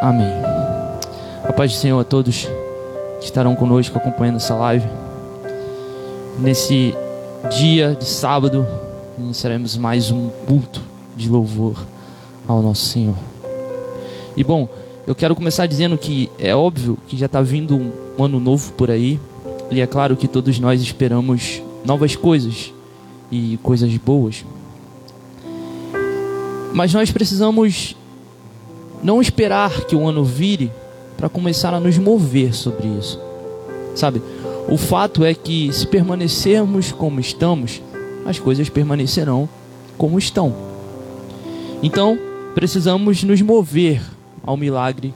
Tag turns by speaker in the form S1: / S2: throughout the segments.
S1: Amém. A paz do Senhor a todos que estarão conosco acompanhando essa live. Nesse dia de sábado, iniciaremos mais um culto de louvor ao nosso Senhor. E bom, eu quero começar dizendo que é óbvio que já está vindo um ano novo por aí, e é claro que todos nós esperamos novas coisas e coisas boas. Mas nós precisamos não esperar que o ano vire para começar a nos mover sobre isso. Sabe? O fato é que se permanecermos como estamos, as coisas permanecerão como estão. Então, precisamos nos mover ao milagre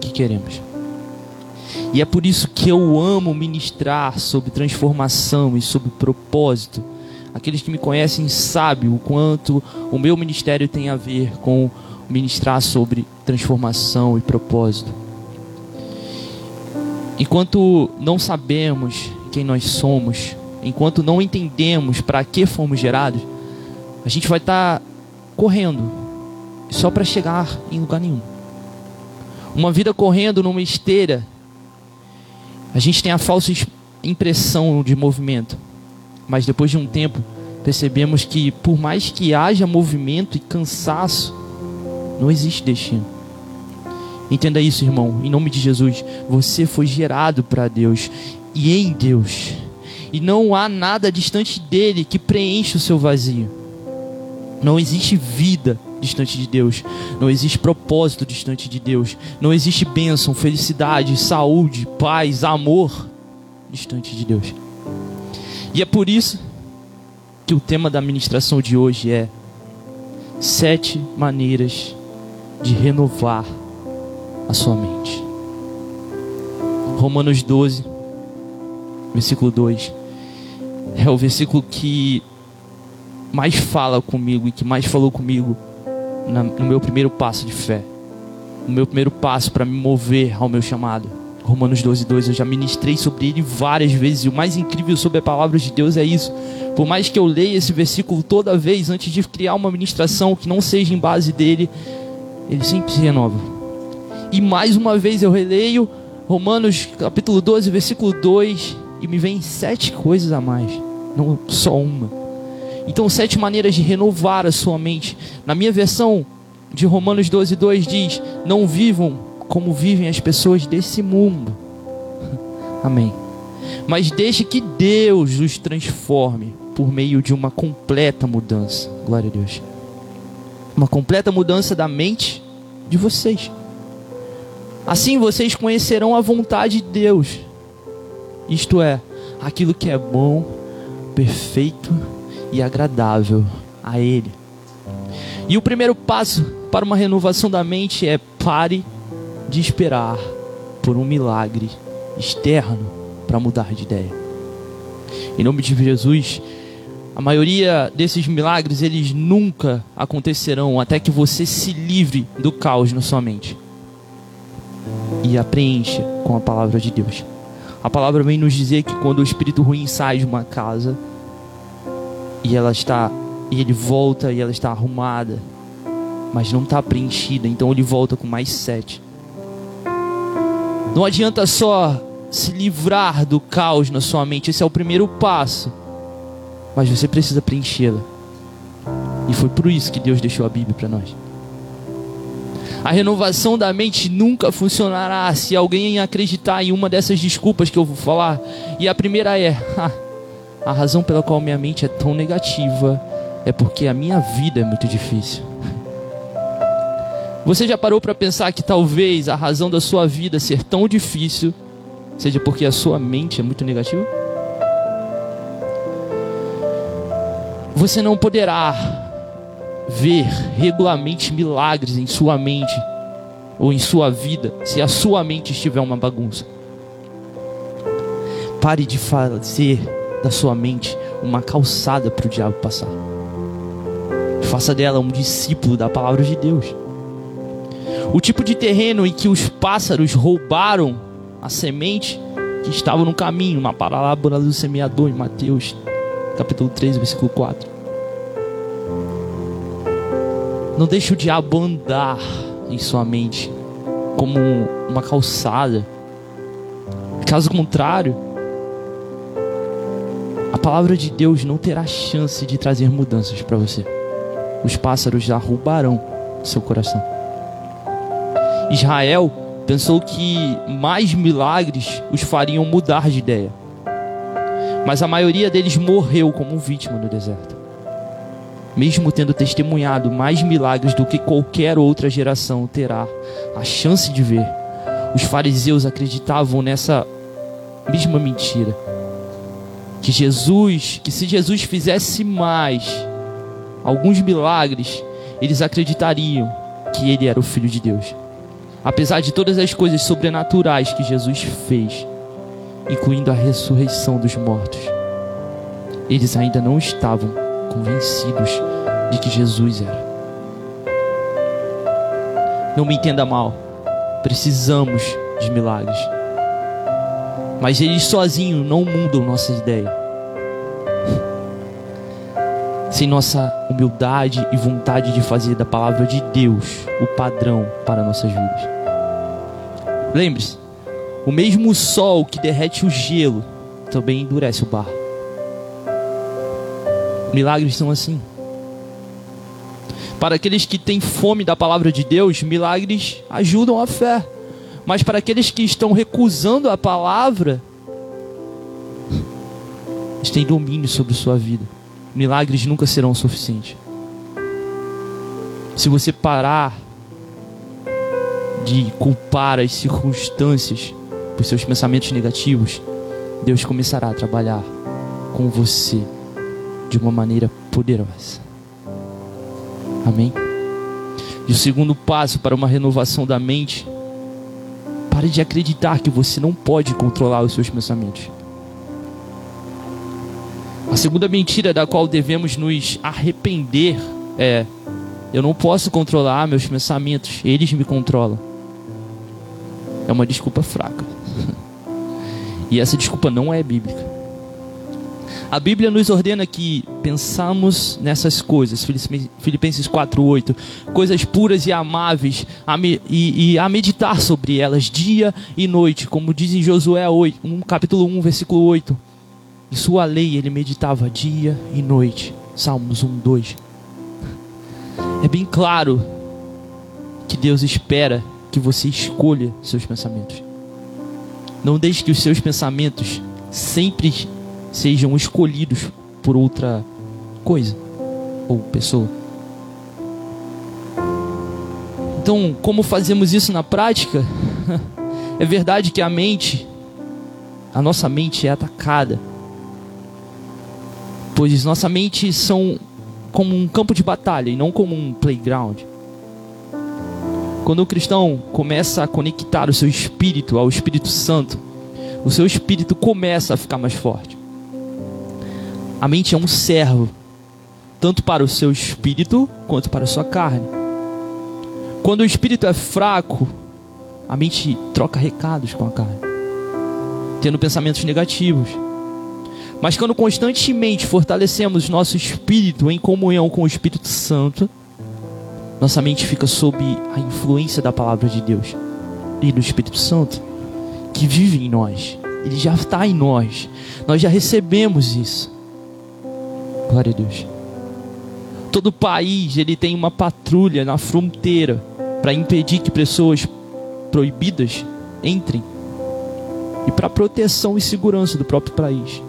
S1: que queremos. E é por isso que eu amo ministrar sobre transformação e sobre propósito. Aqueles que me conhecem sabem o quanto o meu ministério tem a ver com ministrar sobre transformação e propósito. Enquanto não sabemos quem nós somos, enquanto não entendemos para que fomos gerados, a gente vai estar tá correndo só para chegar em lugar nenhum. Uma vida correndo numa esteira, a gente tem a falsa impressão de movimento, mas depois de um tempo percebemos que por mais que haja movimento e cansaço, não existe destino. Entenda isso, irmão. Em nome de Jesus, você foi gerado para Deus e em Deus. E não há nada distante dele que preencha o seu vazio. Não existe vida distante de Deus. Não existe propósito distante de Deus. Não existe bênção, felicidade, saúde, paz, amor distante de Deus. E é por isso que o tema da ministração de hoje é sete maneiras de renovar a sua mente. Romanos 12, versículo 2, é o versículo que mais fala comigo e que mais falou comigo no meu primeiro passo de fé, no meu primeiro passo para me mover ao meu chamado. Romanos 12, 2, eu já ministrei sobre ele várias vezes, e o mais incrível sobre a palavra de Deus é isso. Por mais que eu leia esse versículo toda vez antes de criar uma ministração que não seja em base dele, ele sempre se renova. E mais uma vez eu releio Romanos capítulo 12, versículo 2, e me vem sete coisas a mais, não só uma. Então, sete maneiras de renovar a sua mente. Na minha versão de Romanos 12, 2 diz: Não vivam como vivem as pessoas desse mundo. Amém. Mas deixe que Deus os transforme por meio de uma completa mudança. Glória a Deus uma completa mudança da mente de vocês. Assim vocês conhecerão a vontade de Deus, isto é, aquilo que é bom, perfeito e agradável a Ele. E o primeiro passo para uma renovação da mente é pare de esperar por um milagre externo para mudar de ideia. Em nome de Jesus, a maioria desses milagres eles nunca acontecerão até que você se livre do caos na sua mente e a preencha com a palavra de Deus. A palavra vem nos dizer que quando o espírito ruim sai de uma casa e ela está e ele volta e ela está arrumada, mas não está preenchida, então ele volta com mais sete. Não adianta só se livrar do caos na sua mente, esse é o primeiro passo mas você precisa preenchê-la. E foi por isso que Deus deixou a Bíblia para nós. A renovação da mente nunca funcionará se alguém acreditar em uma dessas desculpas que eu vou falar. E a primeira é: a razão pela qual minha mente é tão negativa é porque a minha vida é muito difícil. Você já parou para pensar que talvez a razão da sua vida ser tão difícil seja porque a sua mente é muito negativa? Você não poderá ver regularmente milagres em sua mente ou em sua vida se a sua mente estiver uma bagunça. Pare de fazer da sua mente uma calçada para o diabo passar. Faça dela um discípulo da palavra de Deus. O tipo de terreno em que os pássaros roubaram a semente que estava no caminho, uma parábola do semeador em Mateus capítulo 3, versículo 4. Não deixe o diabo andar em sua mente como uma calçada. Caso contrário, a palavra de Deus não terá chance de trazer mudanças para você. Os pássaros derrubarão seu coração. Israel pensou que mais milagres os fariam mudar de ideia. Mas a maioria deles morreu como vítima no deserto. Mesmo tendo testemunhado mais milagres do que qualquer outra geração terá a chance de ver, os fariseus acreditavam nessa mesma mentira. Que Jesus, que se Jesus fizesse mais alguns milagres, eles acreditariam que ele era o filho de Deus. Apesar de todas as coisas sobrenaturais que Jesus fez, incluindo a ressurreição dos mortos, eles ainda não estavam convencidos de que Jesus era. Não me entenda mal, precisamos de milagres, mas eles sozinhos não mudam nossa ideia. Sem nossa humildade e vontade de fazer da palavra de Deus o padrão para nossas vidas. Lembre-se, o mesmo sol que derrete o gelo também endurece o barro. Milagres são assim. Para aqueles que têm fome da palavra de Deus, milagres ajudam a fé. Mas para aqueles que estão recusando a palavra, eles têm domínio sobre sua vida. Milagres nunca serão suficientes. Se você parar de culpar as circunstâncias por seus pensamentos negativos, Deus começará a trabalhar com você de uma maneira poderosa. Amém? E o segundo passo para uma renovação da mente, pare de acreditar que você não pode controlar os seus pensamentos. A segunda mentira da qual devemos nos arrepender é: eu não posso controlar meus pensamentos, eles me controlam é uma desculpa fraca. E essa desculpa não é bíblica. A Bíblia nos ordena que pensamos nessas coisas, Filipenses 4:8, coisas puras e amáveis, a me, e, e, a meditar sobre elas dia e noite, como diz em Josué 8, um, capítulo 1, versículo 8. Em sua lei ele meditava dia e noite. Salmos 1, 2. É bem claro que Deus espera que você escolha seus pensamentos. Não deixe que os seus pensamentos sempre sejam escolhidos por outra coisa ou pessoa. Então, como fazemos isso na prática? É verdade que a mente, a nossa mente é atacada, pois nossa mente são como um campo de batalha e não como um playground. Quando o cristão começa a conectar o seu espírito ao Espírito Santo, o seu espírito começa a ficar mais forte. A mente é um servo, tanto para o seu espírito quanto para a sua carne. Quando o espírito é fraco, a mente troca recados com a carne, tendo pensamentos negativos. Mas quando constantemente fortalecemos nosso espírito em comunhão com o Espírito Santo, nossa mente fica sob a influência da palavra de Deus e do Espírito Santo que vive em nós. Ele já está em nós. Nós já recebemos isso. Glória a Deus. Todo país ele tem uma patrulha na fronteira para impedir que pessoas proibidas entrem e para proteção e segurança do próprio país.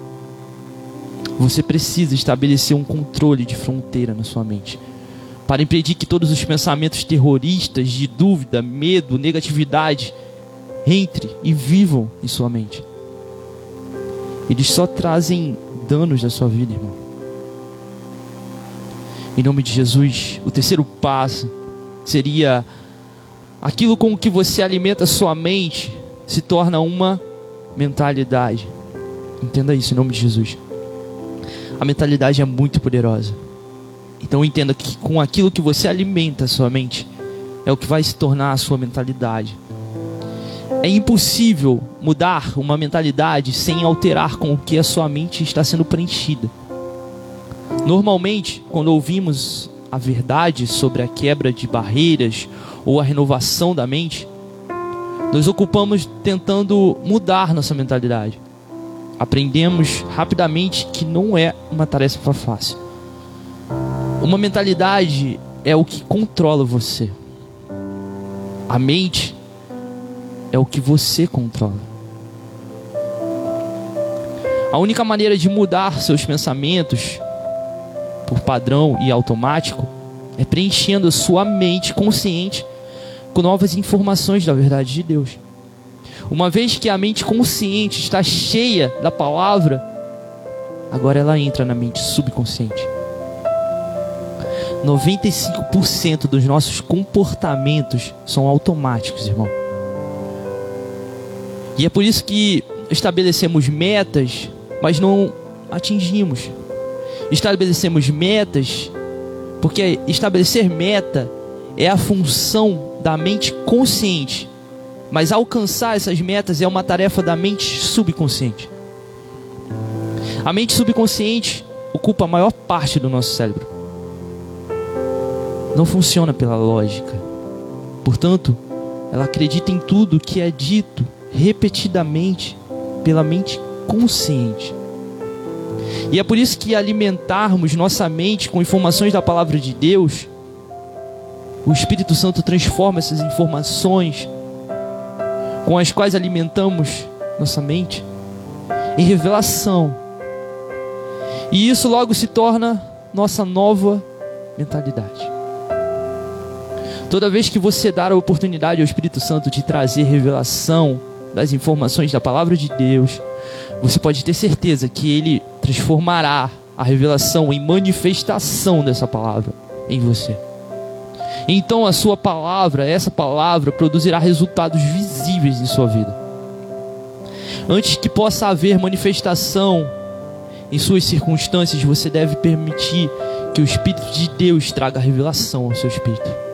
S1: Você precisa estabelecer um controle de fronteira na sua mente para impedir que todos os pensamentos terroristas de dúvida, medo, negatividade entre e vivam em sua mente. Eles só trazem danos na sua vida, irmão. Em nome de Jesus, o terceiro passo seria aquilo com que você alimenta sua mente se torna uma mentalidade. Entenda isso em nome de Jesus. A mentalidade é muito poderosa. Então entenda que com aquilo que você alimenta a sua mente, é o que vai se tornar a sua mentalidade. É impossível mudar uma mentalidade sem alterar com o que a sua mente está sendo preenchida. Normalmente, quando ouvimos a verdade sobre a quebra de barreiras ou a renovação da mente, nos ocupamos tentando mudar nossa mentalidade. Aprendemos rapidamente que não é uma tarefa fácil. Uma mentalidade é o que controla você. A mente é o que você controla. A única maneira de mudar seus pensamentos por padrão e automático é preenchendo a sua mente consciente com novas informações da verdade de Deus. Uma vez que a mente consciente está cheia da palavra, agora ela entra na mente subconsciente. 95% dos nossos comportamentos são automáticos, irmão. E é por isso que estabelecemos metas, mas não atingimos. Estabelecemos metas, porque estabelecer meta é a função da mente consciente, mas alcançar essas metas é uma tarefa da mente subconsciente. A mente subconsciente ocupa a maior parte do nosso cérebro. Não funciona pela lógica. Portanto, ela acredita em tudo que é dito repetidamente pela mente consciente. E é por isso que alimentarmos nossa mente com informações da palavra de Deus, o Espírito Santo transforma essas informações com as quais alimentamos nossa mente em revelação. E isso logo se torna nossa nova mentalidade. Toda vez que você dar a oportunidade ao Espírito Santo de trazer revelação das informações da palavra de Deus, você pode ter certeza que ele transformará a revelação em manifestação dessa palavra em você. Então a sua palavra, essa palavra, produzirá resultados visíveis em sua vida. Antes que possa haver manifestação em suas circunstâncias, você deve permitir que o Espírito de Deus traga revelação ao seu espírito.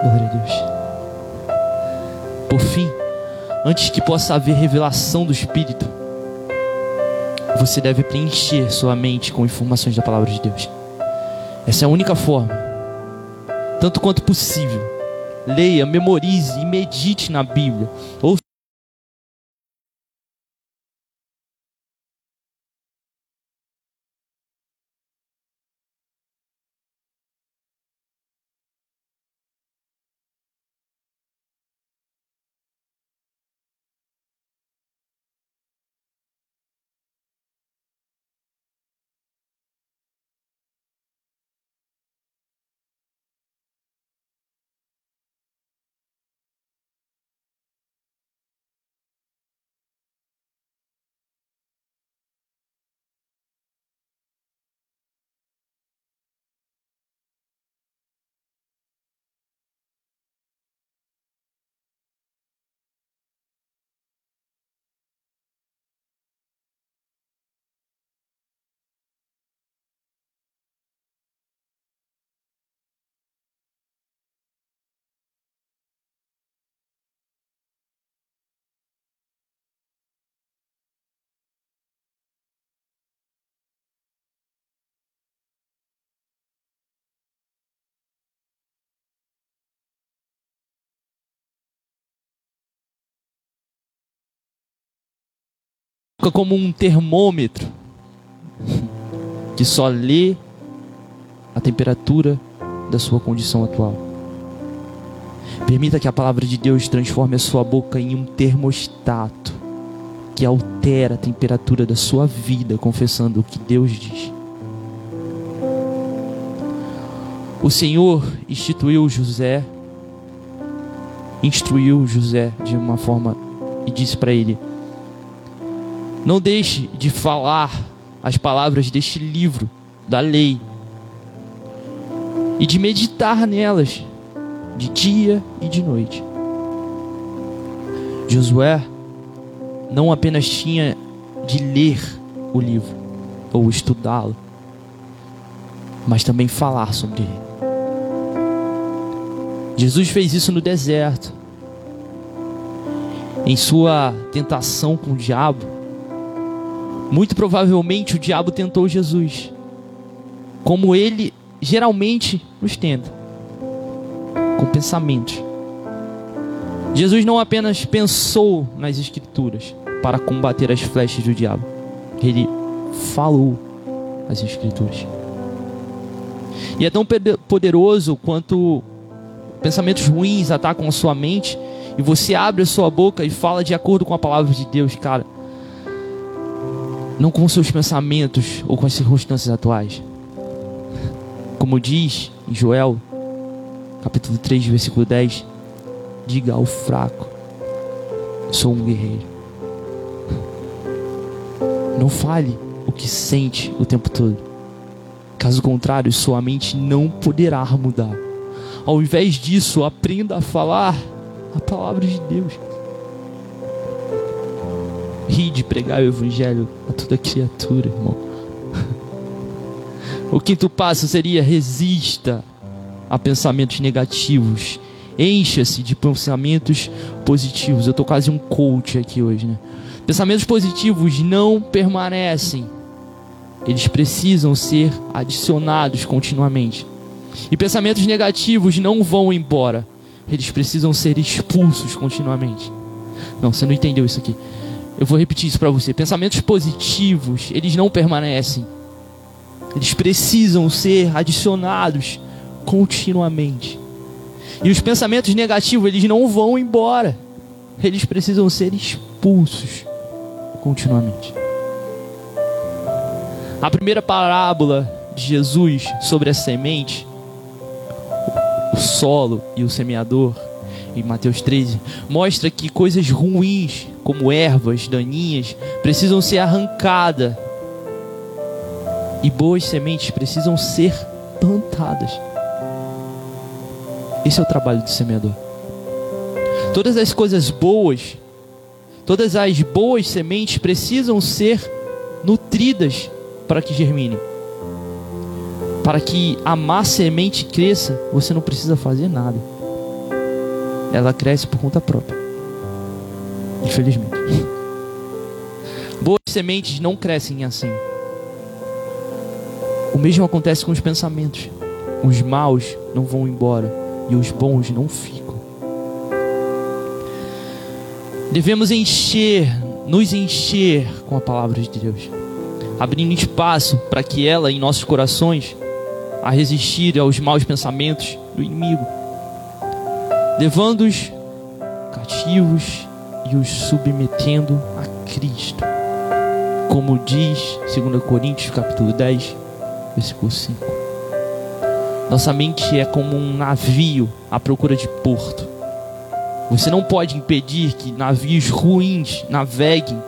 S1: Glória a Deus. Por fim, antes que possa haver revelação do Espírito, você deve preencher sua mente com informações da palavra de Deus. Essa é a única forma, tanto quanto possível. Leia, memorize e medite na Bíblia. Ou como um termômetro que só lê a temperatura da sua condição atual. Permita que a palavra de Deus transforme a sua boca em um termostato que altera a temperatura da sua vida, confessando o que Deus diz. O Senhor instituiu José, instruiu José de uma forma e disse para ele: não deixe de falar as palavras deste livro da lei e de meditar nelas de dia e de noite. Josué não apenas tinha de ler o livro ou estudá-lo, mas também falar sobre ele. Jesus fez isso no deserto. Em sua tentação com o diabo, muito provavelmente o diabo tentou Jesus, como ele geralmente nos tenta, com pensamentos. Jesus não apenas pensou nas Escrituras para combater as flechas do diabo, ele falou as Escrituras. E é tão poderoso quanto pensamentos ruins atacam a sua mente e você abre a sua boca e fala de acordo com a palavra de Deus, cara. Não com seus pensamentos ou com as circunstâncias atuais. Como diz em Joel, capítulo 3, versículo 10, diga ao fraco: sou um guerreiro. Não fale o que sente o tempo todo. Caso contrário, sua mente não poderá mudar. Ao invés disso, aprenda a falar a palavra de Deus. Ri de pregar o evangelho a toda criatura, irmão. O quinto passo seria resista a pensamentos negativos. Encha-se de pensamentos positivos. Eu estou quase um coach aqui hoje, né? Pensamentos positivos não permanecem. Eles precisam ser adicionados continuamente. E pensamentos negativos não vão embora. Eles precisam ser expulsos continuamente. Não, você não entendeu isso aqui. Eu vou repetir isso para você. Pensamentos positivos, eles não permanecem. Eles precisam ser adicionados continuamente. E os pensamentos negativos, eles não vão embora. Eles precisam ser expulsos continuamente. A primeira parábola de Jesus sobre a semente o solo e o semeador, em Mateus 13, mostra que coisas ruins, como ervas daninhas, precisam ser arrancadas e boas sementes precisam ser plantadas. Esse é o trabalho do semeador. Todas as coisas boas, todas as boas sementes precisam ser nutridas para que germinem para que a má semente cresça, você não precisa fazer nada. Ela cresce por conta própria. Infelizmente. Boas sementes não crescem assim. O mesmo acontece com os pensamentos. Os maus não vão embora e os bons não ficam. Devemos encher, nos encher com a palavra de Deus, abrindo espaço para que ela em nossos corações a resistir aos maus pensamentos do inimigo, levando-os cativos e os submetendo a Cristo. Como diz 2 Coríntios capítulo 10, versículo 5. Nossa mente é como um navio à procura de porto. Você não pode impedir que navios ruins naveguem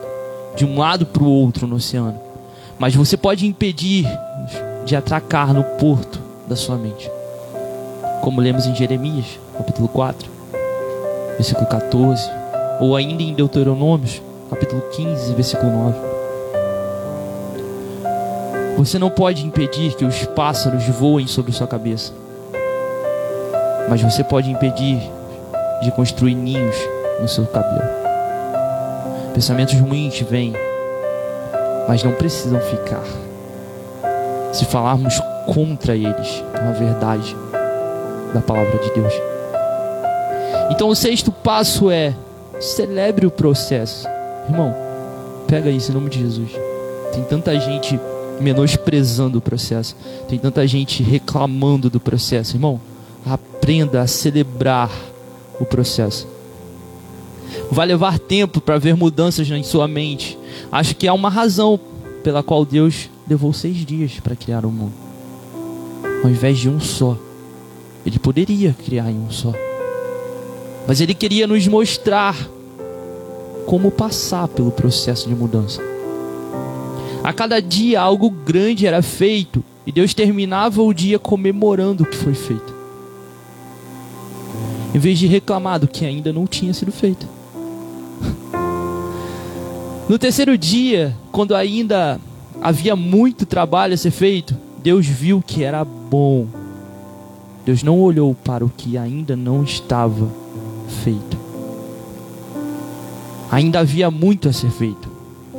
S1: de um lado para o outro no oceano, mas você pode impedir de atracar no porto da sua mente. Como lemos em Jeremias, capítulo 4, versículo 14, ou ainda em Deuteronômios, capítulo 15, versículo 9. Você não pode impedir que os pássaros voem sobre sua cabeça, mas você pode impedir de construir ninhos no seu cabelo. Pensamentos ruins vêm, mas não precisam ficar se falarmos contra eles com a verdade da palavra de Deus. Então o sexto passo é celebre o processo. Irmão, pega isso em nome de Jesus. Tem tanta gente menosprezando o processo. Tem tanta gente reclamando do processo. Irmão, aprenda a celebrar o processo. Vai levar tempo para ver mudanças em sua mente. Acho que há uma razão pela qual Deus levou seis dias para criar o mundo, ao invés de um só. Ele poderia criar em um só, mas ele queria nos mostrar como passar pelo processo de mudança. A cada dia algo grande era feito e Deus terminava o dia comemorando o que foi feito, em vez de reclamar do que ainda não tinha sido feito. No terceiro dia, quando ainda havia muito trabalho a ser feito, Deus viu que era bom. Deus não olhou para o que ainda não estava feito. Ainda havia muito a ser feito,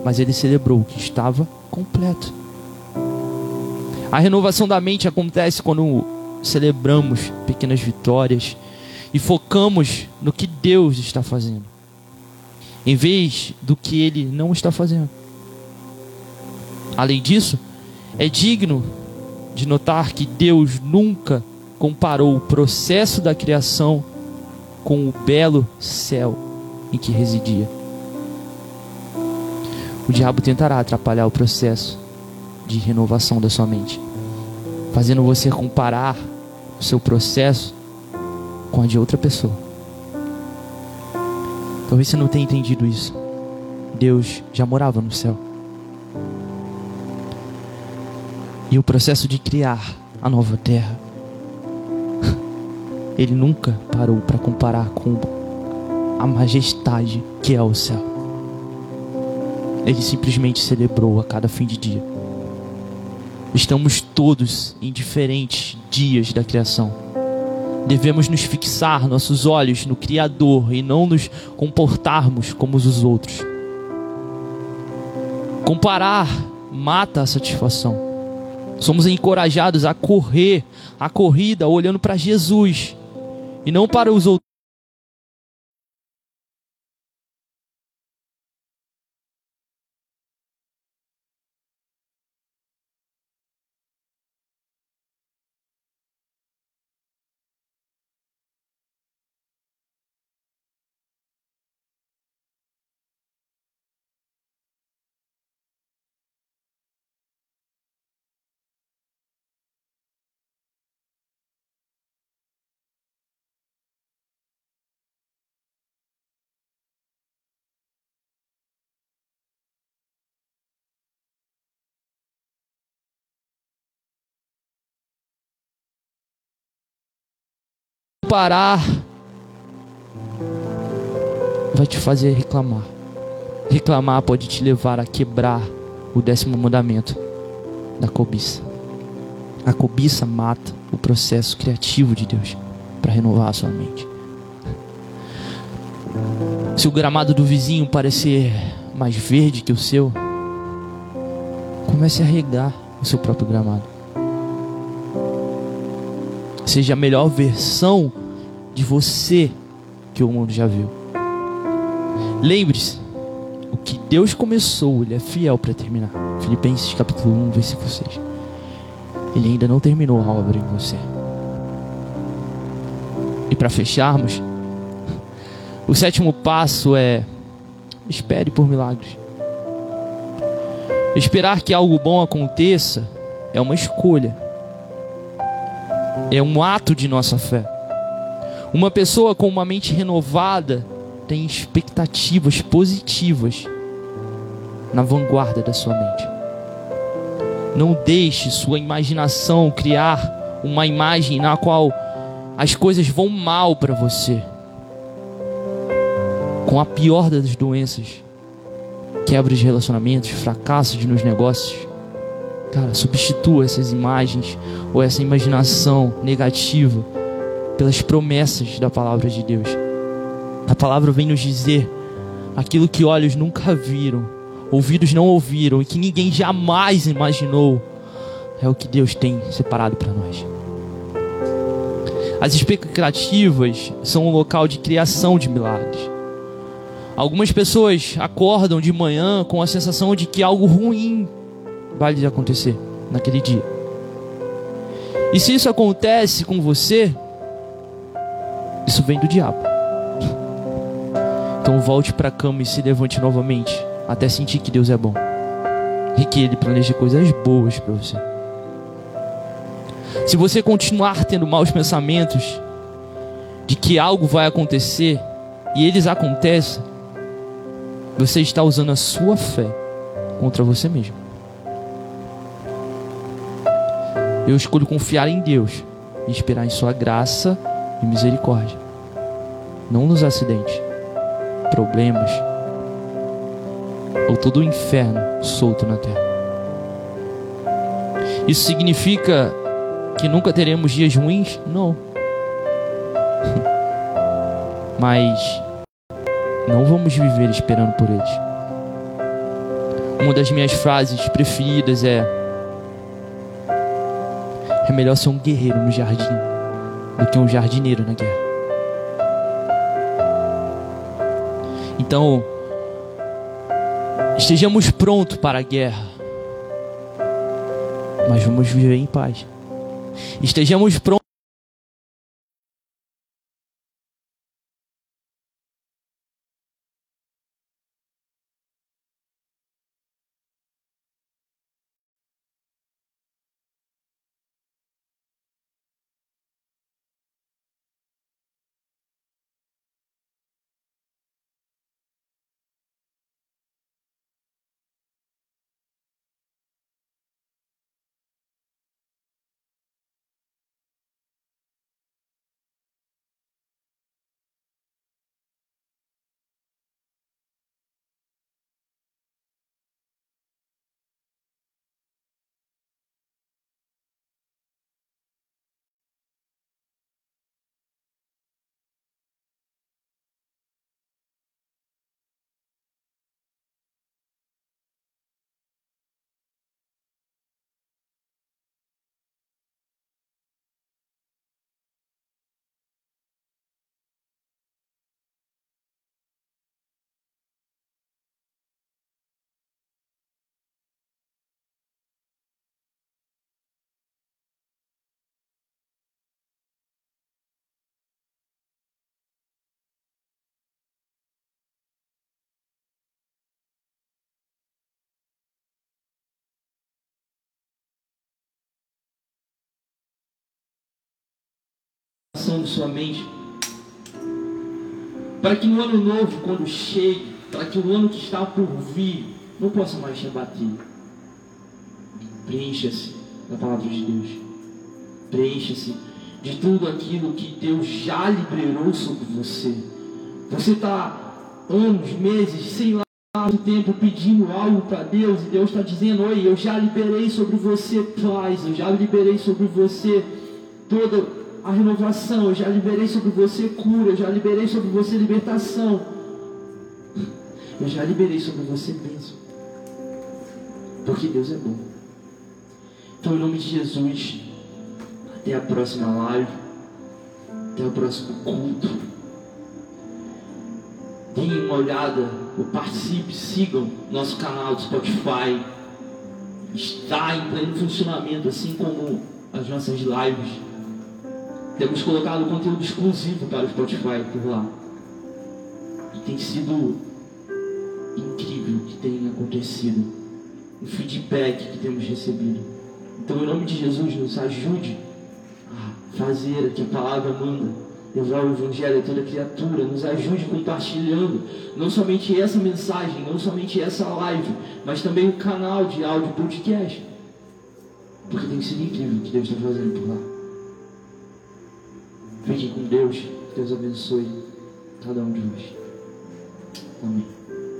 S1: mas ele celebrou o que estava completo. A renovação da mente acontece quando celebramos pequenas vitórias e focamos no que Deus está fazendo, em vez do que Ele não está fazendo. Além disso, é digno de notar que Deus nunca comparou o processo da criação com o belo céu em que residia. O diabo tentará atrapalhar o processo de renovação da sua mente, fazendo você comparar o seu processo com a de outra pessoa. Talvez você não tenha entendido isso. Deus já morava no céu. E o processo de criar a nova terra, ele nunca parou para comparar com a majestade que é o céu. Ele simplesmente celebrou a cada fim de dia. Estamos todos em diferentes dias da criação. Devemos nos fixar nossos olhos no Criador e não nos comportarmos como os outros. Comparar mata a satisfação. Somos encorajados a correr a corrida olhando para Jesus e não para os outros. Parar vai te fazer reclamar. Reclamar pode te levar a quebrar o décimo mandamento da cobiça. A cobiça mata o processo criativo de Deus para renovar a sua mente. Se o gramado do vizinho parecer mais verde que o seu, comece a regar o seu próprio gramado seja a melhor versão de você que o mundo já viu. Lembre-se, o que Deus começou, Ele é fiel para terminar. Filipenses capítulo 1, versículo 6. Ele ainda não terminou a obra em você. E para fecharmos, o sétimo passo é espere por milagres. Esperar que algo bom aconteça é uma escolha é um ato de nossa fé. Uma pessoa com uma mente renovada tem expectativas positivas na vanguarda da sua mente. Não deixe sua imaginação criar uma imagem na qual as coisas vão mal para você. Com a pior das doenças, quebra de relacionamentos, fracassos nos negócios, Cara, substitua essas imagens ou essa imaginação negativa pelas promessas da palavra de Deus. A palavra vem nos dizer aquilo que olhos nunca viram, ouvidos não ouviram e que ninguém jamais imaginou. É o que Deus tem separado para nós. As expectativas são um local de criação de milagres. Algumas pessoas acordam de manhã com a sensação de que algo ruim vai lhe acontecer naquele dia. E se isso acontece com você, isso vem do diabo. Então volte para a cama e se levante novamente, até sentir que Deus é bom e que Ele planeja coisas boas para você. Se você continuar tendo maus pensamentos de que algo vai acontecer e eles acontecem, você está usando a sua fé contra você mesmo. Eu escolho confiar em Deus e esperar em Sua graça e misericórdia. Não nos acidentes, problemas ou todo o inferno solto na terra. Isso significa que nunca teremos dias ruins? Não. Mas não vamos viver esperando por eles. Uma das minhas frases preferidas é é melhor ser um guerreiro no jardim do que um jardineiro na guerra. Então, estejamos prontos para a guerra, mas vamos viver em paz. Estejamos prontos. De sua mente, para que no ano novo, quando chegue, para que o ano que está por vir, não possa mais te abater. Preencha-se da palavra de Deus. Preencha-se de tudo aquilo que Deus já liberou sobre você. Você está anos, meses, sei lá quanto tempo pedindo algo para Deus e Deus está dizendo: Oi, eu já liberei sobre você paz, eu já liberei sobre você toda a renovação, eu já liberei sobre você cura, eu já liberei sobre você libertação. Eu já liberei sobre você bênção. Porque Deus é bom. Então, em nome de Jesus, até a próxima live, até o próximo culto. Deem uma olhada, ou participe, sigam nosso canal do Spotify. Está em pleno funcionamento, assim como as nossas lives. Temos colocado conteúdo exclusivo para o Spotify por lá. E tem sido incrível o que tem acontecido. O feedback que temos recebido. Então, em nome de Jesus, nos ajude a fazer o que a palavra manda. Levar o Evangelho a toda criatura. Nos ajude compartilhando não somente essa mensagem, não somente essa live, mas também o canal de áudio podcast. Porque tem sido incrível o que Deus está fazendo por lá. Fique com Deus. Deus abençoe cada um de nós. Amém.